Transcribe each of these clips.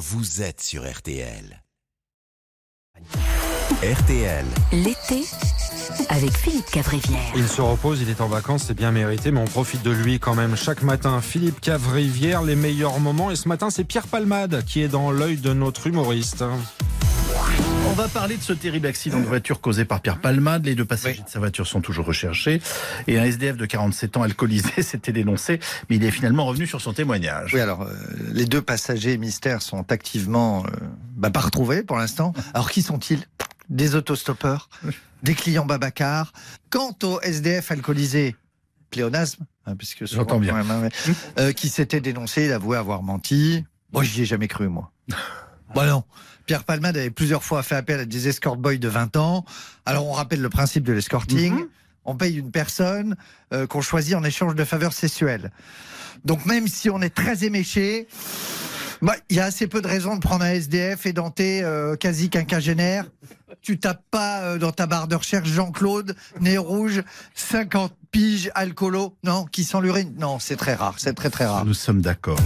vous êtes sur RTL. RTL. L'été avec Philippe Cavrivière. Il se repose, il est en vacances, c'est bien mérité, mais on profite de lui quand même chaque matin. Philippe Cavrivière, les meilleurs moments. Et ce matin, c'est Pierre Palmade qui est dans l'œil de notre humoriste. On va parler de ce terrible accident de voiture causé par Pierre Palmade. Les deux passagers de sa voiture sont toujours recherchés. Et un SDF de 47 ans alcoolisé s'était dénoncé, mais il est finalement revenu sur son témoignage. Oui, alors, euh, les deux passagers mystères sont activement euh, bah, pas retrouvés pour l'instant. Alors, qui sont-ils? Des autostoppeurs? Des clients Babacar Quant au SDF alcoolisé, pléonasme, hein, puisque J'entends bien. même, hein, euh, qui s'était dénoncé, il avouait avoir menti. Moi, j'y ai jamais cru, moi. Bah non. Pierre Palmade avait plusieurs fois fait appel à des escort boys de 20 ans. Alors, on rappelle le principe de l'escorting. Mhm. On paye une personne euh, qu'on choisit en échange de faveurs sexuelles. Donc, même si on est très éméché, bah, il y a assez peu de raisons de prendre un SDF édenté, euh, quasi quinquagénaire. Tu tapes pas euh, dans ta barre de recherche Jean-Claude, nez rouge, 50 piges, alcoolo. Non, qui sent l'urine. Non, c'est très rare. C'est très très rare. Nous sommes d'accord.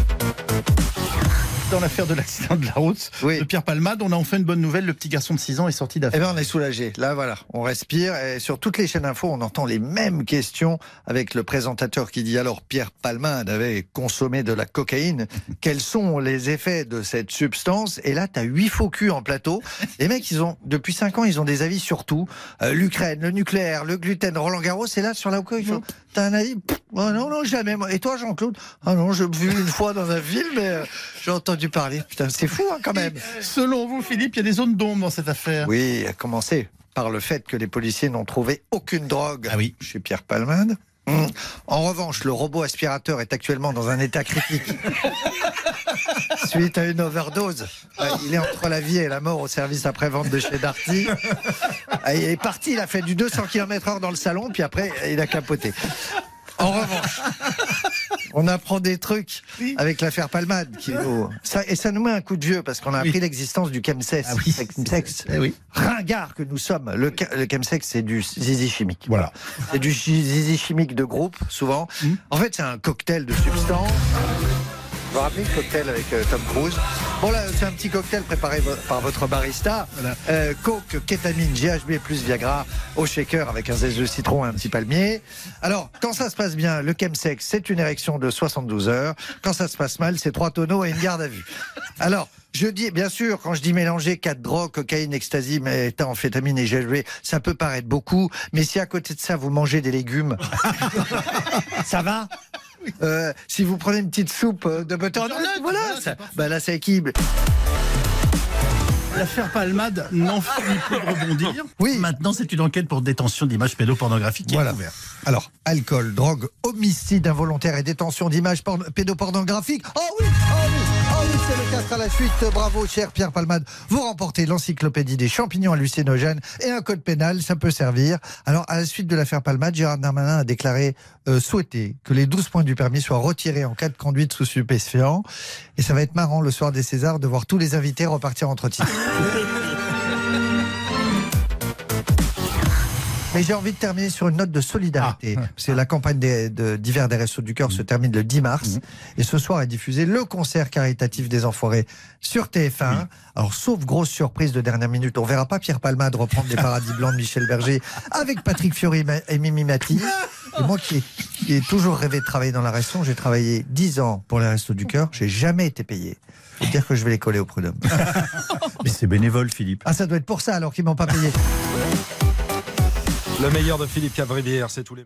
Dans l'affaire de l'accident de la route Oui. de Pierre Palmade, on a enfin une bonne nouvelle. Le petit garçon de 6 ans est sorti Eh d'affaire. bien, on est soulagé. Là, voilà, on respire. Et sur toutes les chaînes d'infos, on entend les mêmes questions avec le présentateur qui dit alors Pierre Palmade avait consommé de la cocaïne. Quels sont les effets de cette substance? Et là, tu as huit faux culs en plateau. Les mecs, ils ont depuis cinq ans, ils ont des avis sur tout. Euh, L'Ukraine, le nucléaire, le gluten, Roland Garros. Et là, sur la cocaïne, ils font T'as un avis? Pff, oh Non, non, jamais. Et toi, Jean-Claude? Ah non, je l'ai vu une fois dans un film, mais euh, j'ai entendu parler. Putain, c'est fou hein, quand même. Selon vous, Philippe, il y a des zones d'ombre dans cette affaire? Oui, à commencer par le fait que les policiers n'ont trouvé aucune drogue Ah oui. chez Pierre Palmade. Hum. En revanche, le robot aspirateur est actuellement dans un état critique. Suite à une overdose. Euh, Il est entre la vie et la mort au service après-vente de chez Darty. Euh, Il est parti, il a fait du 200 km/h dans le salon, puis après, il a capoté. En revanche, on apprend des trucs avec l'affaire Palmade. Qui, oh, ça, et ça nous met un coup de vieux parce qu'on a Oui. appris l'existence du chemsex. Ah oui. Chemsex. Eh. Ringard que nous sommes. Le, le chemsex, c'est du zizi chimique. Voilà. C'est du zizi chimique de groupe, souvent. Mhm. En fait, c'est un cocktail de substances. Vous vous rappelez le cocktail avec euh, Tom Cruise? Bon là, c'est un petit cocktail préparé par votre barista. Voilà. Euh, coke, kétamine, GHB plus Viagra au shaker avec un zeste de citron et un petit palmier. Alors, quand ça se passe bien, le chemsex, c'est une érection de 72 heures. Quand ça se passe mal, c'est trois tonneaux et une garde à vue. Alors, je dis, bien sûr, quand je dis mélanger quatre drogues, cocaïne, ecstasy, méthamphétamine et GHB, ça peut paraître beaucoup, mais si à côté de ça, vous mangez des légumes, ça va? Euh, si vous prenez une petite soupe euh, de Butternut, voilà, voilà, ça, c'est bah là ça équilibre. L'affaire Palmade n'en finit plus de rebondir. Oui. Maintenant, c'est une enquête pour détention d'images pédopornographiques qui Voilà. est ouverte. Alors, alcool, drogue, homicide involontaire et détention d'images porn- pédopornographiques. Oh oui, oh oh c'est le 4 à la suite. Bravo, cher Pierre Palmade. Vous remportez l'encyclopédie des champignons hallucinogènes et un code pénal, ça peut servir. Alors, à la suite de l'affaire Palmade, Gérard Darmanin a déclaré euh, souhaiter que les 12 points du permis soient retirés en cas de conduite sous stupéfiant. Et ça va être marrant le soir des Césars de voir tous les invités repartir entre titres. Mais j'ai envie de terminer sur une note de solidarité. Parce que la campagne des- de- d'hiver des Restos du Cœur se termine le 10 mars. Et ce soir est diffusé le concert caritatif des Enfoirés sur TF1. Alors, sauf grosse surprise de dernière minute, on verra pas Pierre Palmade reprendre les paradis blancs de Michel Berger avec Patrick Fiori et Mimi Mati. Et moi qui ai, qui ai toujours rêvé de travailler dans la restauration, j'ai travaillé 10 ans pour les Restos du Cœur. J'ai jamais été payé. Faut dire que je vais les coller au prud'homme. Mais c'est bénévole, Philippe. Ah, ça doit être pour ça alors qu'ils m'ont pas payé. Le meilleur de Philippe Cavrivière, c'est tous les.